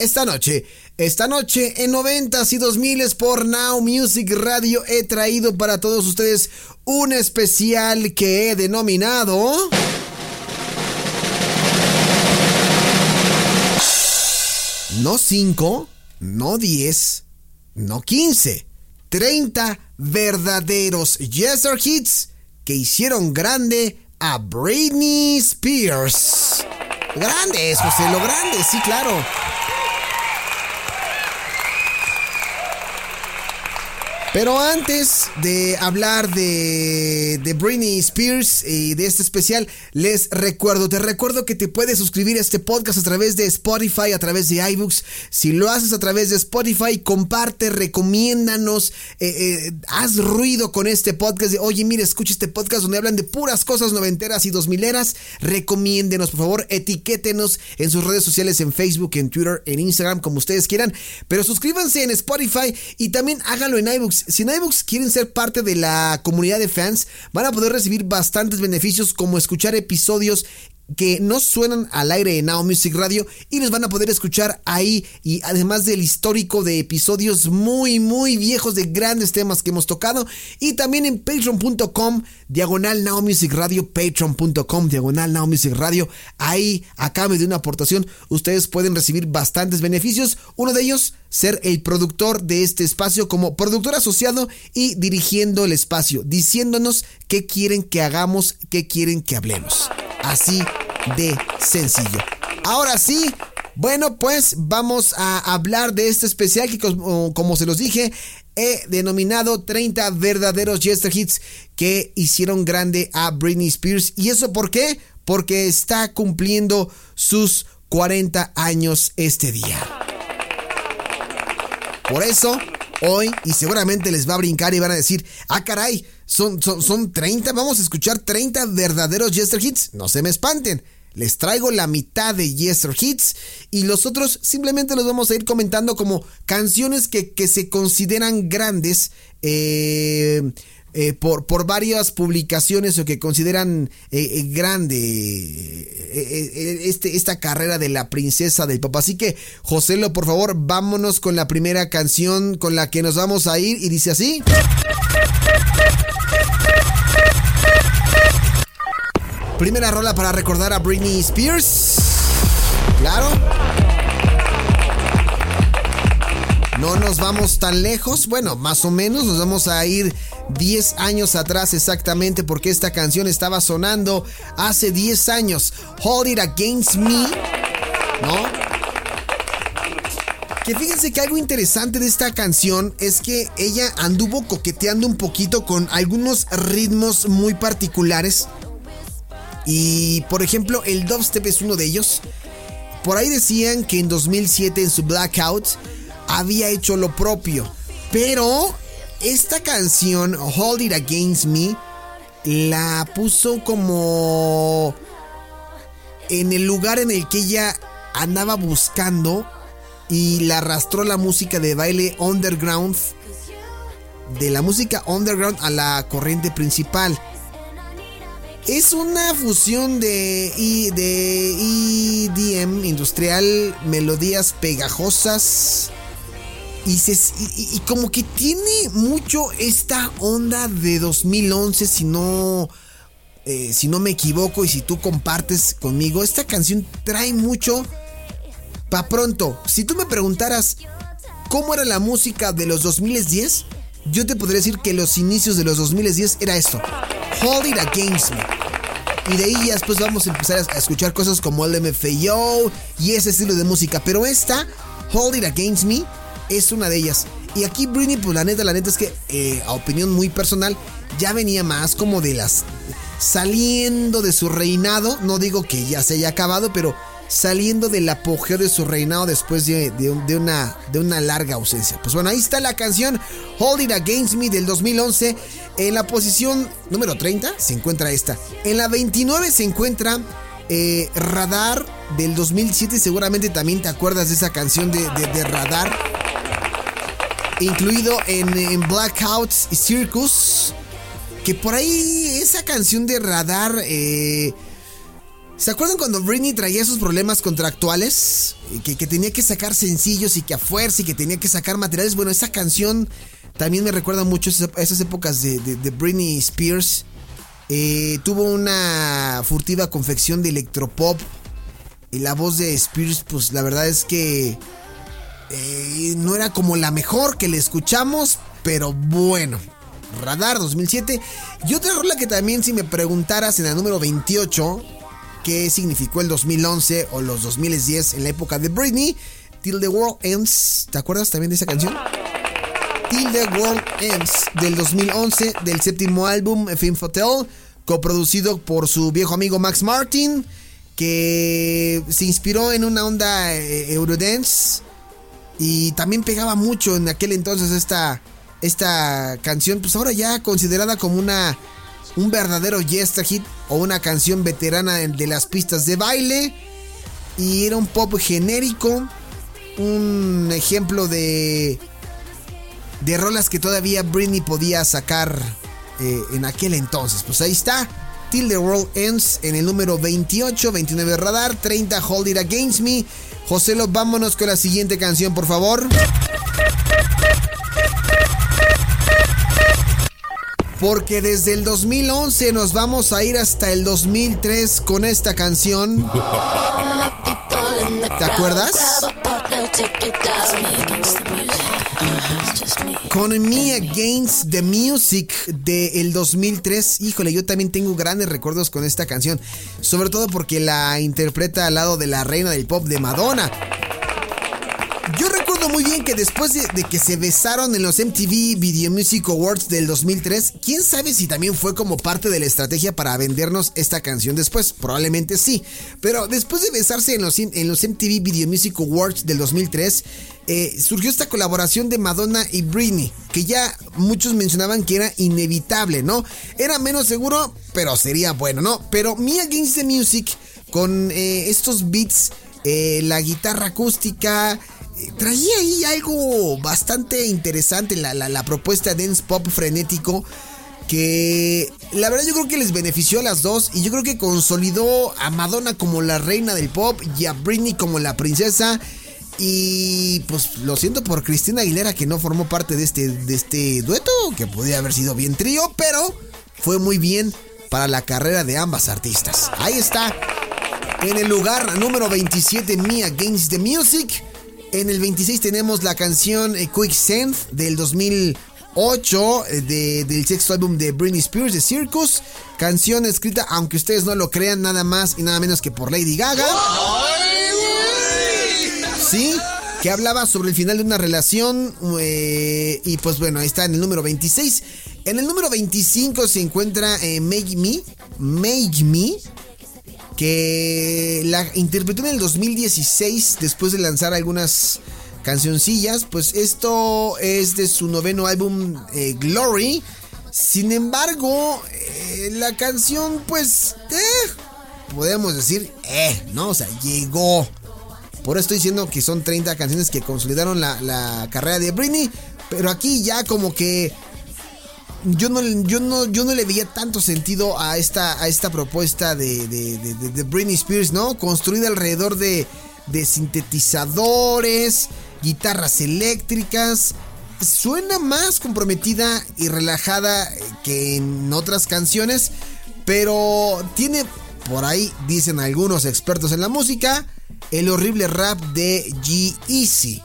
Esta noche, esta noche en 90s y 2000 por Now Music Radio he traído para todos ustedes un especial que he denominado... No 5, no 10, no 15, 30 verdaderos Yeser Hits que hicieron grande a Britney Spears. Grandes, José, lo grande, sí, claro. Pero antes de hablar de, de Britney Spears y de este especial, les recuerdo, te recuerdo que te puedes suscribir a este podcast a través de Spotify, a través de iBooks. Si lo haces a través de Spotify, comparte, recomiéndanos, eh, eh, haz ruido con este podcast de, oye, mire, escucha este podcast donde hablan de puras cosas noventeras y dos mileras. Recomiéndenos, por favor, etiquétenos en sus redes sociales, en Facebook, en Twitter, en Instagram, como ustedes quieran. Pero suscríbanse en Spotify y también háganlo en iBooks si en quieren ser parte de la comunidad de fans, van a poder recibir bastantes beneficios como escuchar episodios que no suenan al aire en Now Music Radio y los van a poder escuchar ahí. Y además del histórico de episodios muy muy viejos de grandes temas que hemos tocado. Y también en patreon.com diagonal Now Music Radio patreon.com diagonal Now Music Radio. Ahí a cambio de una aportación ustedes pueden recibir bastantes beneficios. Uno de ellos ser el productor de este espacio como productor asociado y dirigiendo el espacio diciéndonos qué quieren que hagamos qué quieren que hablemos Así de sencillo. Ahora sí, bueno, pues vamos a hablar de este especial que como, se los dije, he denominado 30 verdaderos Jester Hits que hicieron grande a Britney Spears. ¿Y eso por qué? Porque está cumpliendo sus 40 años este día. Por eso, hoy, y seguramente les va a brincar y van a decir, ah caray, son, son, 30, vamos a escuchar 30 verdaderos Jester Hits. No se me espanten. Les traigo la mitad de Yester Hits y los otros simplemente los vamos a ir comentando como canciones que, se consideran grandes eh, eh, por, por, varias publicaciones o que consideran eh, grande este, esta carrera de la princesa del pop. Así que, Joselo, por favor, vámonos con la primera canción con la que nos vamos a ir y dice así. Primera rola para recordar a Britney Spears. Claro. No nos vamos tan lejos, bueno, más o menos nos vamos a ir 10 años atrás exactamente porque esta canción estaba sonando hace 10 años. Hold It Against Me, ¿no? Que fíjense que algo interesante de esta canción es que ella anduvo coqueteando un poquito con algunos ritmos muy particulares y por ejemplo, el dubstep es uno de ellos. Por ahí decían que en 2007 en su Blackout había hecho lo propio. Pero esta canción, Hold It Against Me, la puso como en el lugar en el que ella andaba buscando y la arrastró la música de baile underground, de la música underground a la corriente principal. Es una fusión de, de EDM industrial, melodías pegajosas. Y, y, como que tiene mucho esta onda de 2011, si no, eh, si no me equivoco y si tú compartes conmigo, esta canción trae mucho pa' pronto. Si tú me preguntaras cómo era la música de los 2010, yo te podría decir que los inicios de los 2010 era esto. Hold It Against Me. Y de ahí ya después vamos a empezar a escuchar cosas como el MFAO y ese estilo de música. Pero esta, Hold It Against Me, es una de ellas. Y aquí Britney, pues la neta, la neta es que, eh, a opinión muy personal, ya venía más como de las... Saliendo de su reinado, no digo que ya se haya acabado, pero saliendo del apogeo de su reinado después de, una, de una larga ausencia. Pues bueno, ahí está la canción Hold It Against Me del 2011. En la posición número 30 se encuentra esta. En la 29 se encuentra eh, Radar del 2007. Seguramente también te acuerdas de esa canción de, Radar. Incluido en, Blackouts y Circus. Que por ahí esa canción de Radar... Eh, ¿Se acuerdan cuando Britney traía esos problemas contractuales? Que, que, tenía que sacar sencillos y que a fuerza y que tenía que sacar materiales. Bueno, esa canción también me recuerda mucho a esas épocas de, Britney Spears. Eh, tuvo una furtiva confección de electropop. Y la voz de Spears, pues la verdad es que eh, no era como la mejor que le escuchamos, pero bueno. Radar 2007. Y otra rola que también si me preguntaras en la número 28 qué significó el 2011 o los 2010 en la época de Britney. Till the World Ends. ¿Te acuerdas también de esa canción? Till the World Ends del 2011 del séptimo álbum Film Hotel, coproducido por su viejo amigo Max Martin, que se inspiró en una onda eh, Eurodance y también pegaba mucho en aquel entonces esta, esta canción, pues ahora ya considerada como una un verdadero Yesta hit o una canción veterana de las pistas de baile. Y era un pop genérico, un ejemplo de de rolas que todavía Britney podía sacar eh, en aquel entonces. Pues ahí está. Till the World Ends en el número 28, 29 Radar, 30 Hold It Against Me. Joselo, vámonos con la siguiente canción, por favor. Porque desde el 2011 nos vamos a ir hasta el 2003 con esta canción. ¿Te acuerdas? Con Me Against the Music del 2003. Híjole, yo también tengo grandes recuerdos con esta canción. Sobre todo porque la interpreta al lado de la reina del pop de Madonna. Muy bien que después de, que se besaron en los MTV Video Music Awards del 2003, quién sabe si también fue como parte de la estrategia para vendernos esta canción después. Probablemente sí. Pero después de besarse en los, en los MTV Video Music Awards del 2003, eh, surgió esta colaboración de Madonna y Britney, que ya muchos mencionaban que era inevitable, ¿no? Era menos seguro, pero sería bueno, ¿no? Pero Me Against the Music, con eh, estos beats, eh, la guitarra acústica, traía ahí algo bastante interesante, la, la, propuesta dance pop frenético que la verdad yo creo que les benefició a las dos y yo creo que consolidó a Madonna como la reina del pop y a Britney como la princesa. Y pues lo siento por Cristina Aguilera que no formó parte de este, de este dueto, que podría haber sido bien trío, pero fue muy bien para la carrera de ambas artistas. Ahí está, en el lugar número 27, Me Against the Music. En el 26 tenemos la canción eh, Quicksand del 2008 eh, del sexto álbum de Britney Spears de Circus. Canción escrita, aunque ustedes no lo crean, nada más y nada menos que por Lady Gaga. Sí, que hablaba sobre el final de una relación. Eh, y pues bueno, ahí está en el número 26. En el número 25 se encuentra Make Me. Make Me que la interpretó en el 2016 después de lanzar algunas cancioncillas. Pues esto es de su noveno álbum eh, Glory. Sin embargo, eh, la canción pues, eh, podemos decir, eh, ¿no? O sea, llegó. Por eso estoy diciendo que son 30 canciones que consolidaron la, la carrera de Britney. Pero aquí ya como que yo no, yo no, yo no le veía tanto sentido a esta, a esta propuesta de, de, Britney Spears, ¿no? Construida alrededor de, de sintetizadores, guitarras eléctricas. Suena más comprometida y relajada que en otras canciones, pero tiene, por ahí dicen algunos expertos en la música, el horrible rap de G-Eazy,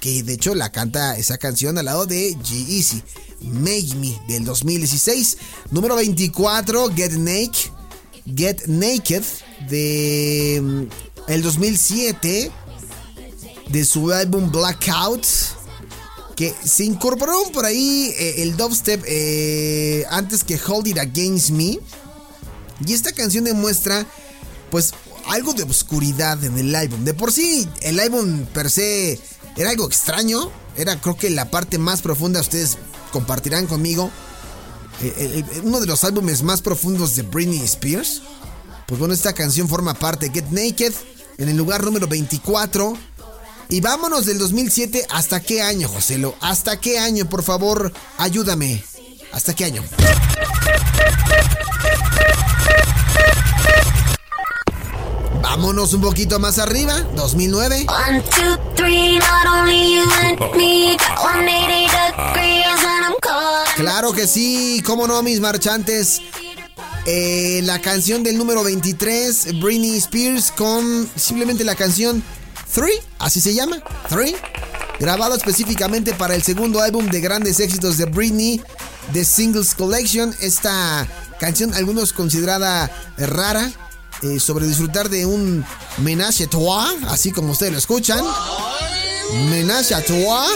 que de hecho la canta esa canción al lado de G-Eazy. Make Me del 2016. Número 24, Get Naked. Get Naked de mm, el 2007 de su álbum Blackout que se incorporó por ahí eh, el dubstep eh, antes que Hold It Against Me y esta canción demuestra pues algo de oscuridad en el álbum. De por sí, el álbum per se era algo extraño. Era creo que la parte más profunda, ustedes compartirán conmigo. Eh, uno de los álbumes más profundos de Britney Spears. Pues bueno, esta canción forma parte de Get Naked en el lugar número 24. Y vámonos del 2007 hasta qué año, Joselo. ¿Hasta qué año, por favor? Ayúdame. ¿Hasta qué año? Vámonos un poquito más arriba, 2009. Claro que sí, cómo no, mis marchantes. Eh, la canción del número 23, Britney Spears, con simplemente la canción Three, así se llama, Three, grabado específicamente para el segundo álbum de grandes éxitos de Britney, The Singles Collection. Esta canción, algunos considerada rara, eh, sobre disfrutar de un menage à trois, así como ustedes lo escuchan. Menage à trois.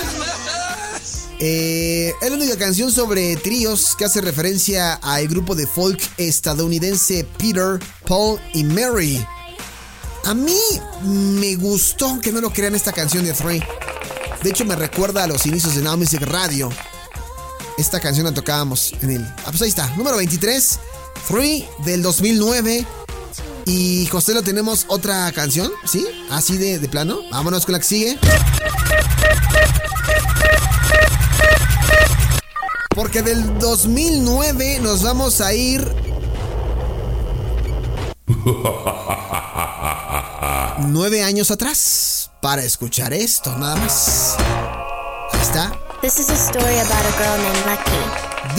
Eh, es la única canción sobre tríos que hace referencia al grupo de folk estadounidense Peter, Paul y Mary. A mí me gustó que no lo crean esta canción de Three. De hecho, me recuerda a los inicios de Now Music Radio. Esta canción la tocábamos en el. Ah, pues ahí está, número 23, Three del 2009. Y José, lo tenemos otra canción, ¿sí? Así de, plano. Vámonos con la que sigue. Porque del 2009 nos vamos a ir. Nueve años atrás para escuchar esto, nada más. Ahí está. This is a story about a girl named Lucky.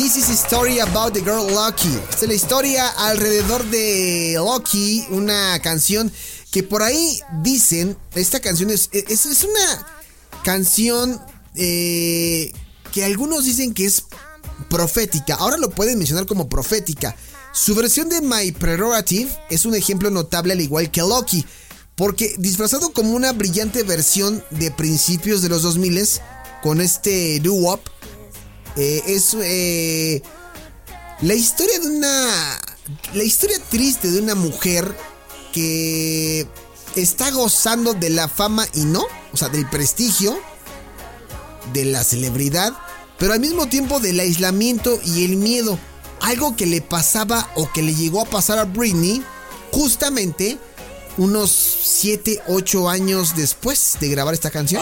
This is a story about the girl Lucky. Esta es la historia alrededor de Lucky, una canción que por ahí dicen, esta canción es, es, es una canción eh, que algunos dicen que es profética. Ahora lo pueden mencionar como profética. Su versión de My Prerogative es un ejemplo notable al igual que Lucky, porque disfrazado como una brillante versión de principios de los 2000 con este doo-wop, eh, es eh, la historia de una. La historia triste de una mujer que está gozando de la fama y no, o sea, del prestigio, de la celebridad, pero al mismo tiempo del aislamiento y el miedo. Algo que le pasaba o que le llegó a pasar a Britney justamente unos 7, 8 años después de grabar esta canción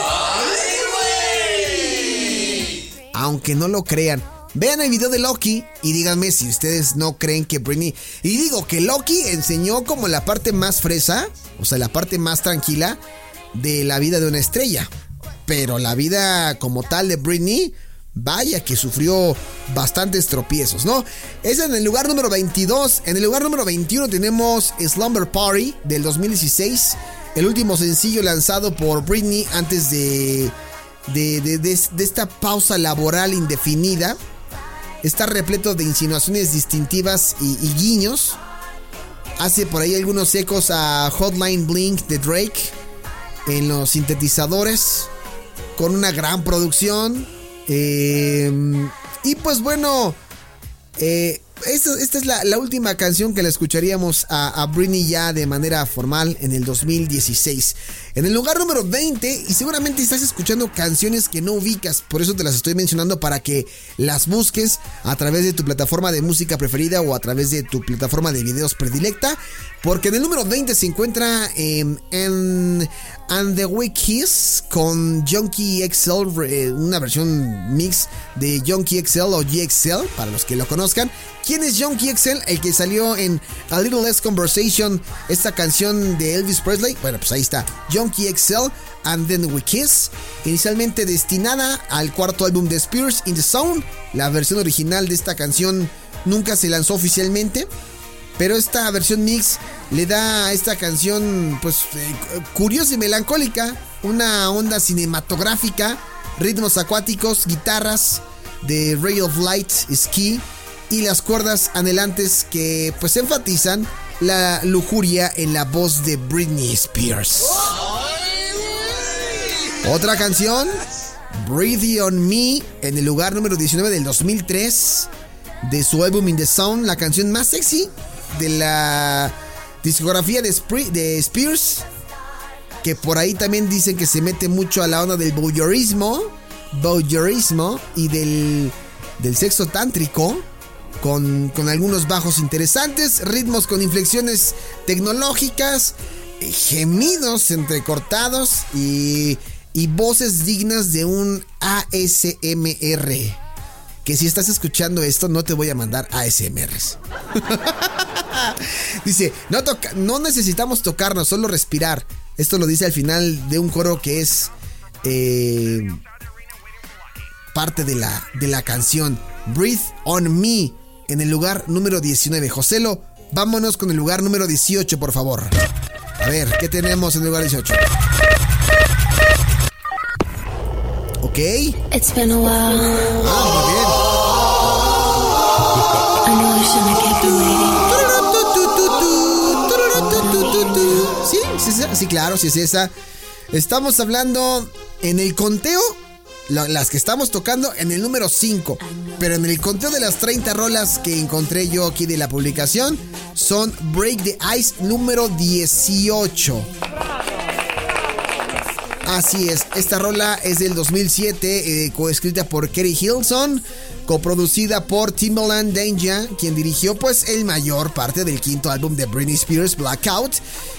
aunque no lo crean. Vean el video de Loki y díganme si ustedes no creen que Britney... Y digo que Loki enseñó como la parte más fresa, o sea, la parte más tranquila de la vida de una estrella. Pero la vida como tal de Britney, vaya que sufrió bastantes tropiezos, ¿no? Es en el lugar número 22. En el lugar número 21 tenemos Slumber Party del 2016, el último sencillo lanzado por Britney antes de de, esta pausa laboral indefinida está repleto de insinuaciones distintivas y, guiños. Hace por ahí algunos ecos a Hotline Blink de Drake en los sintetizadores con una gran producción. Eh, y pues bueno, eh, esta, es la, última canción que le escucharíamos a, a Britney ya de manera formal en el 2016. En el lugar número 20, y seguramente estás escuchando canciones que no ubicas, por eso te las estoy mencionando para que las busques a través de tu plataforma de música preferida o a través de tu plataforma de videos predilecta. Porque en el número 20 se encuentra em, en And the Way Kiss con Junkie XL, una versión mix de Junkie XL o GXL, para los que lo conozcan. ¿Quién es Junkie XL? El que salió en A Little Less Conversation, esta canción de Elvis Presley. Bueno, pues ahí está. Junkie XL and Then We Kiss. Inicialmente destinada al cuarto álbum de Spears, In the Zone. La versión original de esta canción nunca se lanzó oficialmente. Pero esta versión mix le da a esta canción, pues, eh, curiosa y melancólica, una onda cinematográfica, ritmos acuáticos, guitarras de Ray of Light, Ski y las cuerdas anhelantes que, pues, enfatizan la lujuria en la voz de Britney Spears. Otra canción, Breathe on Me, en el lugar número 19 del 2003 de su álbum In the Sound, la canción más sexy de la Discografía de, Spears, que por ahí también dicen que se mete mucho a la onda del voyeurismo, voyeurismo y del, del sexo tántrico. Con, con, algunos bajos interesantes, ritmos con inflexiones tecnológicas, gemidos entrecortados y, y voces dignas de un ASMR. Que si estás escuchando esto, no te voy a mandar ASMRs. dice, no, toca, no necesitamos tocarnos, solo respirar. Esto lo dice al final de un coro que es eh, parte de la, de la canción Breathe on Me en el lugar número 19. Joselo, vámonos con el lugar número 18, por favor. A ver, ¿qué tenemos en el lugar 18? Ok. It's been a while. Ah, muy bien. Sí, sí, sí, claro, sí es esa. Estamos hablando en el conteo las que estamos tocando en el número 5. Pero en el conteo de las 30 rolas que encontré yo aquí de la publicación, son Break the Ice número 18. Así es, esta rola es del 2007, eh, coescrita por Kerry Hilson, coproducida por Timbaland Danger, quien dirigió pues el mayor parte del quinto álbum de Britney Spears, Blackout,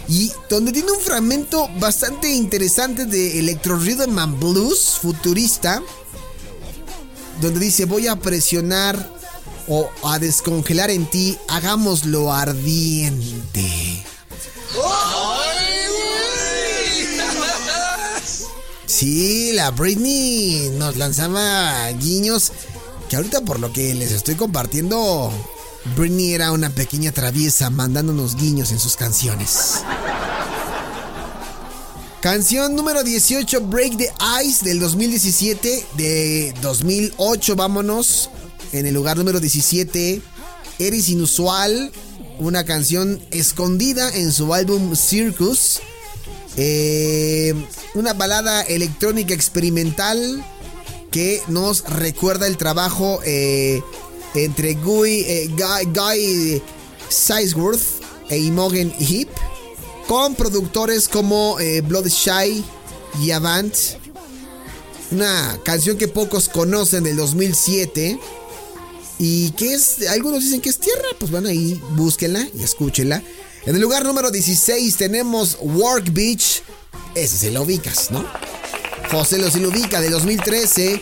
y donde tiene un fragmento bastante interesante de electro rhythm and blues futurista, donde dice voy a presionar o a descongelar en ti, hagámoslo ardiente. Sí, la Britney nos lanzaba guiños que ahorita por lo que les estoy compartiendo, Britney era una pequeña traviesa mandándonos guiños en sus canciones. Canción número 18, Break the Ice del 2017, de 2008, vámonos. En el lugar número 17, Eres Inusual, una canción escondida en su álbum Circus. Eh, una balada electrónica experimental que nos recuerda el trabajo eh, entre Guy, eh, Guy, Sizeworth e Imogen Heap con productores como Blood Shy y Avant. Una canción que pocos conocen del 2007 y que es, algunos dicen que es tierra, pues van ahí, búsquenla y escúchenla. En el lugar número 16 tenemos Work Beach. Ese se lo ubicas, ¿no? José lo se lo ubica de 2013.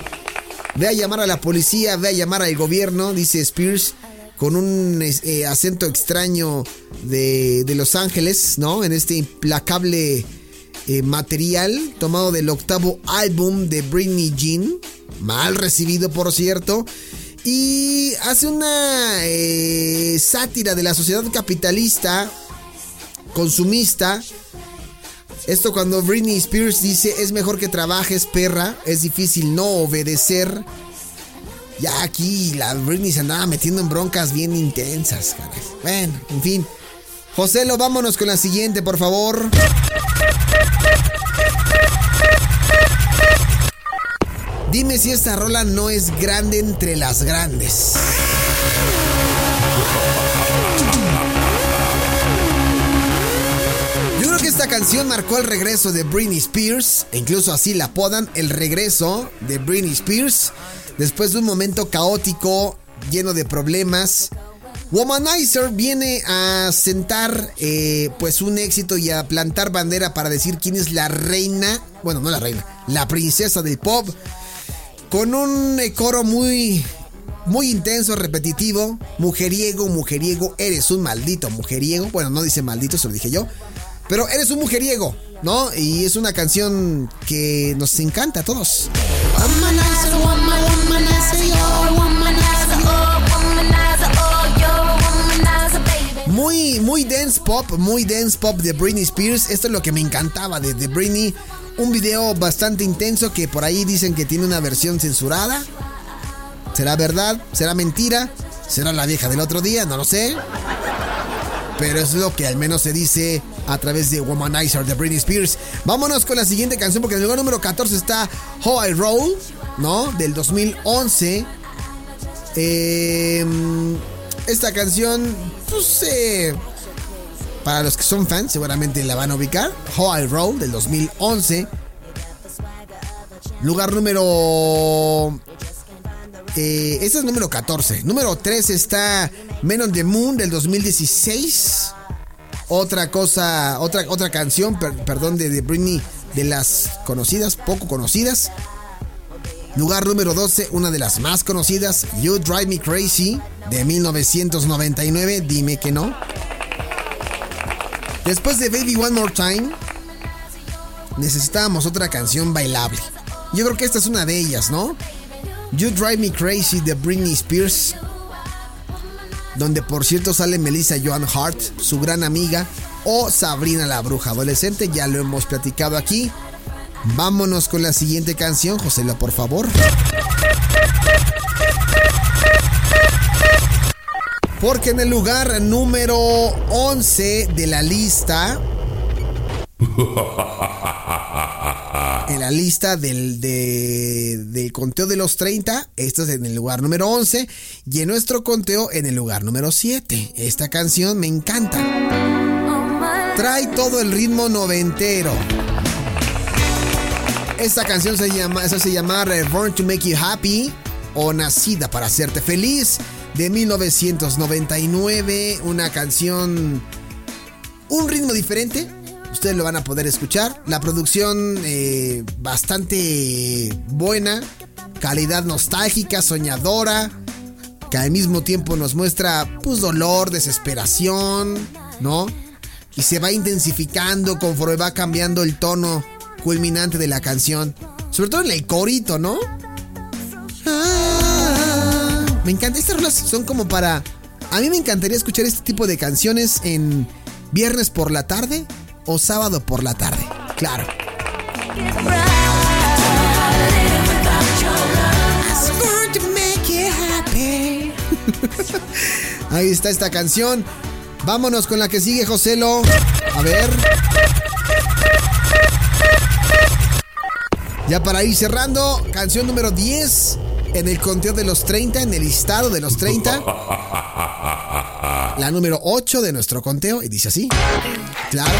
Ve a llamar a la policía, ve a llamar al gobierno, dice Spears, con un eh, acento extraño de, Los Ángeles, ¿no? En este implacable eh, material tomado del octavo álbum de Britney Jean. Mal recibido, por cierto. Y hace una eh, sátira de la sociedad capitalista consumista. Esto cuando Britney Spears dice es mejor que trabajes, perra, es difícil no obedecer. Ya aquí la Britney se andaba metiendo en broncas bien intensas. Bueno, en fin. José, lo vámonos con la siguiente, por favor. Dime si esta rola no es grande entre las grandes. Canción marcó el regreso de Britney Spears, e incluso así la apodan, el regreso de Britney Spears, después de un momento caótico, lleno de problemas. Womanizer viene a sentar eh, pues un éxito y a plantar bandera para decir quién es la reina, bueno, no la reina, la princesa del pop, con un eh, coro muy muy intenso, repetitivo, mujeriego, mujeriego, eres un maldito mujeriego. Bueno, no dice maldito, eso lo dije yo. Pero eres un mujeriego, ¿no? Y es una canción que nos encanta a todos. Muy, muy dance pop, muy dance pop de Britney Spears. Esto es lo que me encantaba de, de Britney. Un video bastante intenso que por ahí dicen que tiene una versión censurada. ¿Será verdad? ¿Será mentira? ¿Será la vieja del otro día? No lo sé. Pero es lo que al menos se dice a través de Womanizer de Britney Spears. Vámonos con la siguiente canción porque en el lugar número 14 está How I Roll, ¿no? Del 2011. Em, esta canción, pues, eh, Para los que son fans, seguramente la van a ubicar. How I Roll del 2011. Lugar número. Eh, este es número 14. Número 13 está Men on the Moon del 2016. Otra cosa, otra, otra canción, perdón, de, de Britney, de las conocidas, poco conocidas. Lugar número 12, una de las más conocidas, You Drive Me Crazy, de 1999, dime que no. Después de Baby One More Time, necesitábamos otra canción bailable. Yo creo que esta es una de ellas, ¿no? You Drive Me Crazy de Britney Spears, donde por cierto sale Melissa Joan Hart, su gran amiga, o Sabrina la Bruja Adolescente, ya lo hemos platicado aquí. Vámonos con la siguiente canción, Josela, por favor. Porque en el lugar número 11 de la lista. La lista del, del conteo de los 30, esta es en el lugar número 11. Y en nuestro conteo en el lugar número 7. Esta canción me encanta. Trae todo el ritmo noventero. Esta canción se llama, eso se llama Born to Make You Happy o Nacida para hacerte feliz de 1999, una canción un ritmo diferente. Ustedes lo van a poder escuchar. La producción eh, bastante buena, calidad nostálgica, soñadora, que al mismo tiempo nos muestra pues dolor, desesperación, ¿no? Y se va intensificando conforme va cambiando el tono culminante de la canción. Sobre todo en el corito, ¿no? Ah, me encanta. Estas rolas son como para. A mí me encantaría escuchar este tipo de canciones en viernes por la tarde o sábado por la tarde. Claro. Ahí está esta canción. Vámonos con la que sigue, Joselo. A ver. Ya para ir cerrando, canción número 10 en el conteo de los 30, en el listado de los 30. La número 8 de nuestro conteo y dice así. Claro.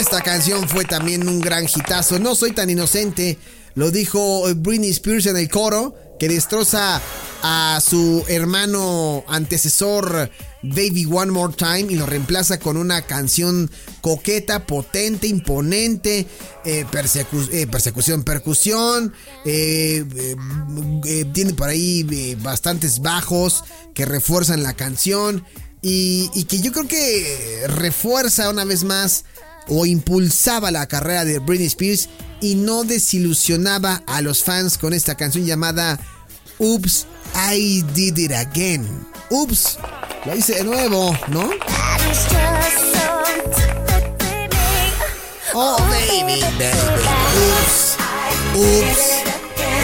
Esta canción fue también un gran hitazo. No soy tan inocente. Lo dijo Britney Spears en el coro, que destroza a su hermano antecesor Baby One More Time y lo reemplaza con una canción coqueta, potente, imponente, eh, eh, persecución, percusión, eh, tiene por ahí bastantes bajos que refuerzan la canción y, y que yo creo que refuerza una vez más o impulsaba la carrera de Britney Spears y no desilusionaba a los fans con esta canción llamada Oops, I Did It Again. Oops, lo hice de nuevo, ¿no? Oh, baby, baby. Oops, oops,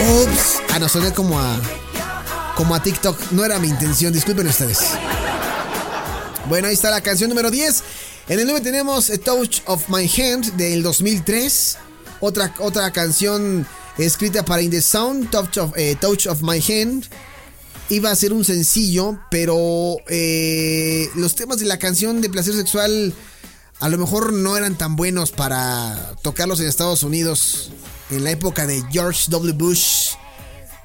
oops. Ah, no, soné como a. Como a TikTok. No era mi intención, disculpen ustedes. Bueno, ahí está la canción número 10. En el 9 tenemos A Touch of My Hand del 2003. Otra, otra canción escrita para In the Sound, Touch of, eh, Touch of My Hand. Iba a ser un sencillo, pero eh, los temas de la canción de placer sexual a lo mejor no eran tan buenos para tocarlos en Estados Unidos en la época de George W. Bush.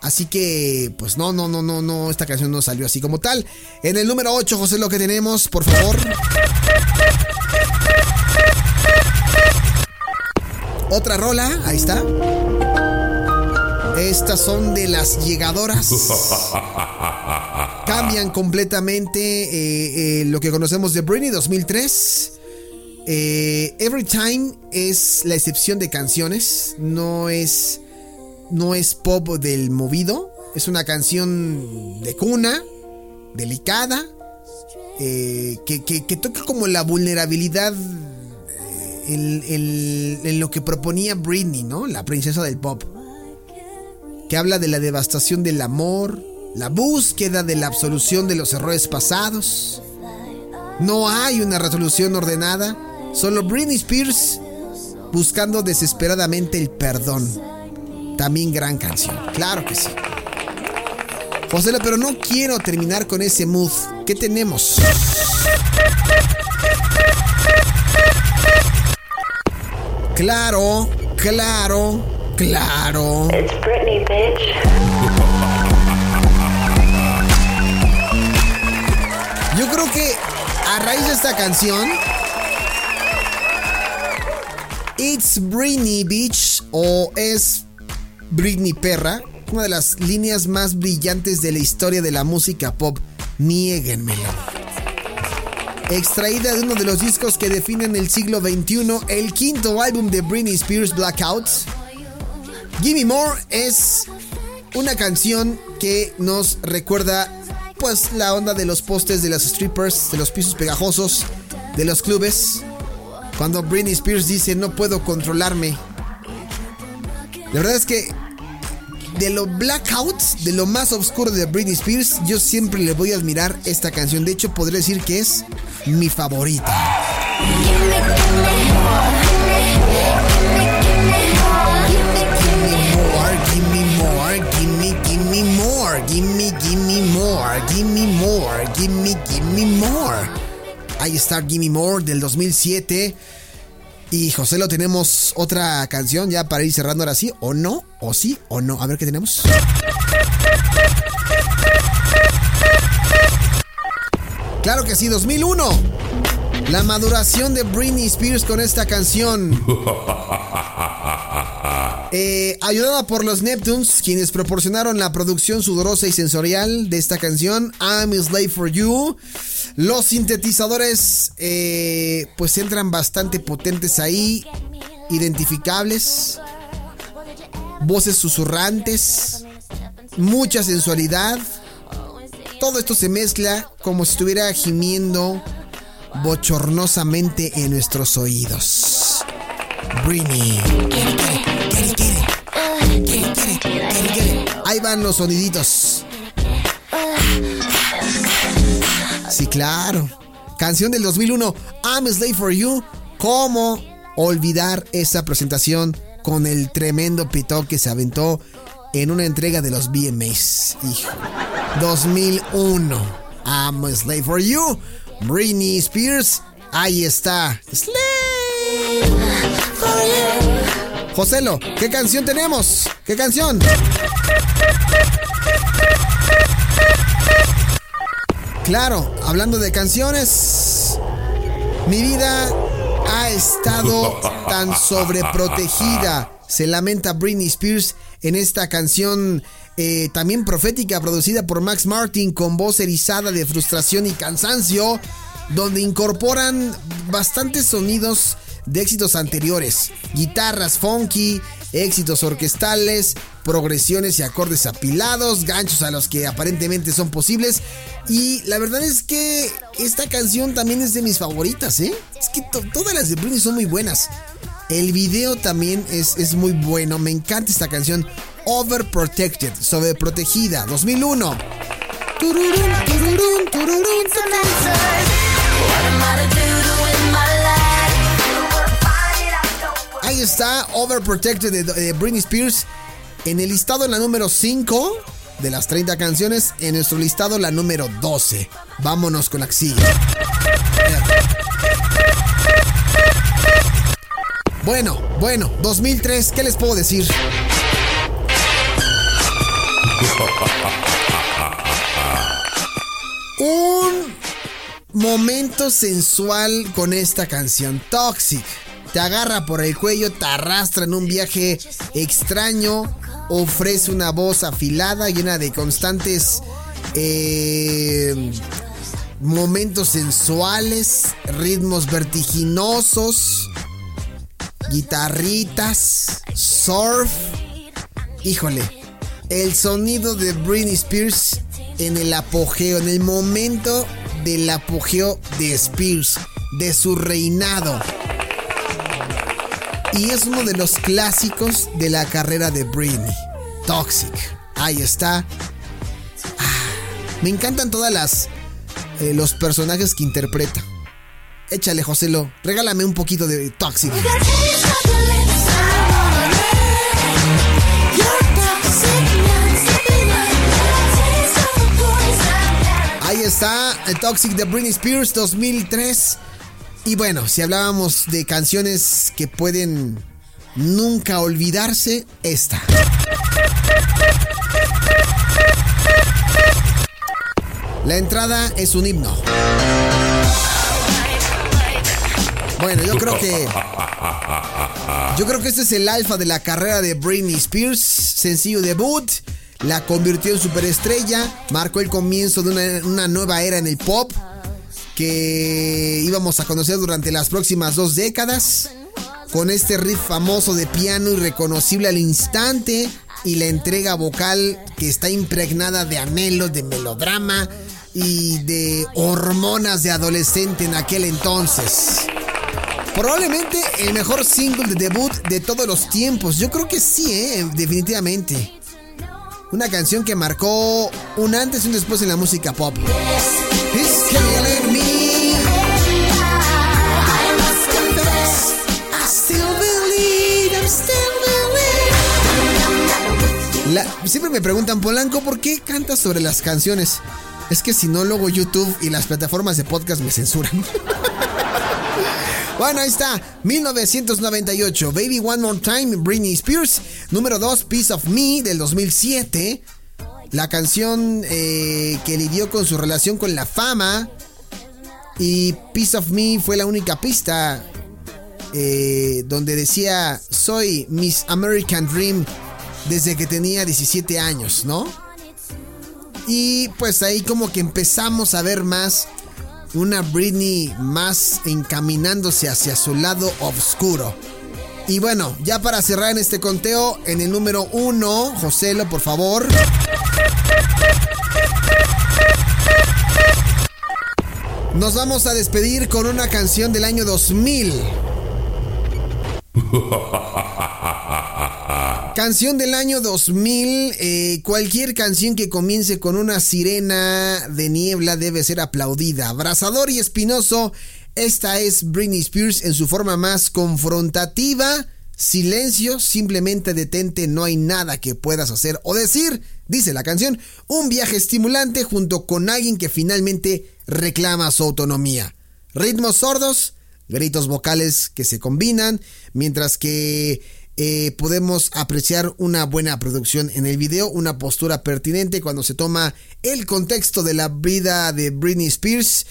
Así que, pues no, no, no, no, no, esta canción no salió así como tal. En el número 8, José, lo que tenemos, por favor. Otra rola, ahí está. Estas son de las llegadoras. Cambian completamente eh, eh, lo que conocemos de Britney 2003. Eh, Every Time es la excepción de canciones. No es, no es pop del movido. Es una canción de cuna, delicada, que, toca como la vulnerabilidad en, en, lo que proponía Britney, ¿no? La princesa del pop que habla de la devastación del amor, la búsqueda de la absolución de los errores pasados. No hay una resolución ordenada, solo Britney Spears buscando desesperadamente el perdón. También gran canción, claro que sí. José, pero no quiero terminar con ese mood. ¿Qué tenemos? Claro, claro, claro. It's Britney, bitch. Yo creo que a raíz de esta canción, It's Britney Beach o es Britney Perra, una de las líneas más brillantes de la historia de la música pop, niéguenmelo. Extraída de uno de los discos que definen el siglo XXI, el quinto álbum de Britney Spears Blackout, Gimme More es una canción que nos recuerda pues la onda de los postes de los strippers, de los pisos pegajosos, de los clubes. Cuando Britney Spears dice no puedo controlarme. La verdad es que de lo blackout, de lo más oscuro de Britney Spears, yo siempre le voy a admirar esta canción. De hecho, podría decir que es mi favorita. more, give me more, give me, give me more, give me, give me more, give me more, give me, give me more. Ahí está Gimme More del 2007. Y José, lo tenemos otra canción ya para ir cerrando ahora sí, o no, o sí, o no. A ver qué tenemos. Claro que sí, 2001. La maduración de Britney Spears con esta canción. Eh, ayudada por los Neptunes, quienes proporcionaron la producción sudorosa y sensorial de esta canción, I'm a Slave for You. Los sintetizadores, eh, pues entran bastante potentes ahí, identificables. Voces susurrantes, mucha sensualidad. Todo esto se mezcla como si estuviera gimiendo bochornosamente en nuestros oídos. Britney. Ahí van los soniditos. Sí, claro. Canción del 2001, I'm a Slave for You. ¿Cómo olvidar esa presentación con el tremendo pito que se aventó en una entrega de los BMAs? Hijo. 2001, I'm a Slave for You. Britney Spears. Ahí está. Slave for you. Joselo, ¿qué canción tenemos? ¿Qué canción? Claro, hablando de canciones, mi vida ha estado tan sobreprotegida. Se lamenta Britney Spears en esta canción eh, también profética producida por Max Martin con voz erizada de frustración y cansancio, donde incorporan bastantes sonidos de éxitos anteriores, guitarras funky, éxitos orquestales, progresiones y acordes apilados, ganchos a los que aparentemente son posibles. Y la verdad es que esta canción también es de mis favoritas, ¿eh? Es que to- todas las de Britney son muy buenas. El video también es, es muy bueno, me encanta esta canción. Overprotected, sobreprotegida, 2001. Tururún, tururún, tururún, Ahí está, Overprotected de, Britney Spears. En el listado, en la número 5 de las 30 canciones. En nuestro listado, la número 12. Vámonos con la sigue. Bueno, bueno, 2003, ¿qué les puedo decir? Un momento sensual con esta canción, Toxic. Te agarra por el cuello, te arrastra en un viaje extraño, ofrece una voz afilada, llena de constantes eh, momentos sensuales, ritmos vertiginosos, guitarritas, surf. Híjole, el sonido de Britney Spears en el apogeo, en el momento del apogeo de Spears, de su reinado. Y es uno de los clásicos de la carrera de Britney. Toxic. Ahí está. Ah, me encantan todas las eh, los personajes que interpreta. Échale, Joselo. Regálame un poquito de Toxic. Toxic de Britney Spears 2003. Y bueno, si hablábamos de canciones que pueden nunca olvidarse, esta. La entrada es un himno. Bueno, yo creo que. Yo creo que este es el alfa de la carrera de Britney Spears. Sencillo debut. La convirtió en superestrella. Marcó el comienzo de una, una nueva era en el pop. Que íbamos a conocer durante las próximas dos décadas. Con este riff famoso de piano y reconocible al instante. Y la entrega vocal que está impregnada de anhelos, de melodrama y de hormonas de adolescente en aquel entonces. Probablemente el mejor single de debut de todos los tiempos. Yo creo que sí, ¿eh? definitivamente. Una canción que marcó un antes y un después en la música pop. Siempre me preguntan, Polanco, ¿por qué cantas sobre las canciones? Es que si no, luego YouTube y las plataformas de podcast me censuran. Bueno, ahí está. 1998. Baby One More Time, Britney Spears. Número 2, Piece of Me, del 2007. La canción eh, que lidió con su relación con la fama. Y Piece of Me fue la única pista eh, donde decía, soy Miss American Dream desde que tenía 17 años, ¿no? Y pues ahí como que empezamos a ver más una Britney más encaminándose hacia su lado oscuro. Y bueno, ya para cerrar en este conteo, en el número uno, Joselo, por favor. Nos vamos a despedir con una canción del año 2000. Canción del año 2000, eh, cualquier canción que comience con una sirena de niebla debe ser aplaudida. Abrazador y espinoso, esta es Britney Spears en su forma más confrontativa. Silencio, simplemente detente, no hay nada que puedas hacer o decir, dice la canción, un viaje estimulante junto con alguien que finalmente reclama su autonomía. Ritmos sordos, gritos vocales que se combinan, mientras que eh, podemos apreciar una buena producción en el video, una postura pertinente cuando se toma el contexto de la vida de Britney Spears,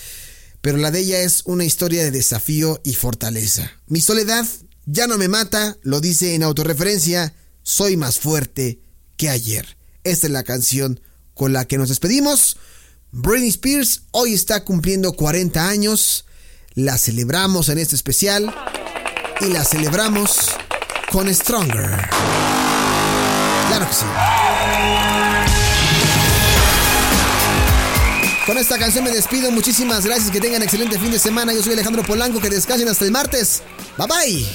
pero la de ella es una historia de desafío y fortaleza. Mi soledad ya no me mata, lo dice en autorreferencia, soy más fuerte que ayer. Esta es la canción con la que nos despedimos. Britney Spears hoy está cumpliendo 40 años, la celebramos en este especial y la celebramos con Stronger. Claro. Con esta canción me despido. Muchísimas gracias. Que tengan excelente fin de semana. Yo soy Alejandro Polanco. Que descansen hasta el martes. Bye bye.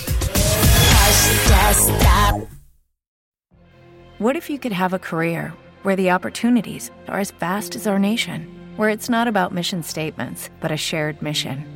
What if you could have a career where the opportunities are as vast as our nation, where it's not about mission statements, but a shared mission?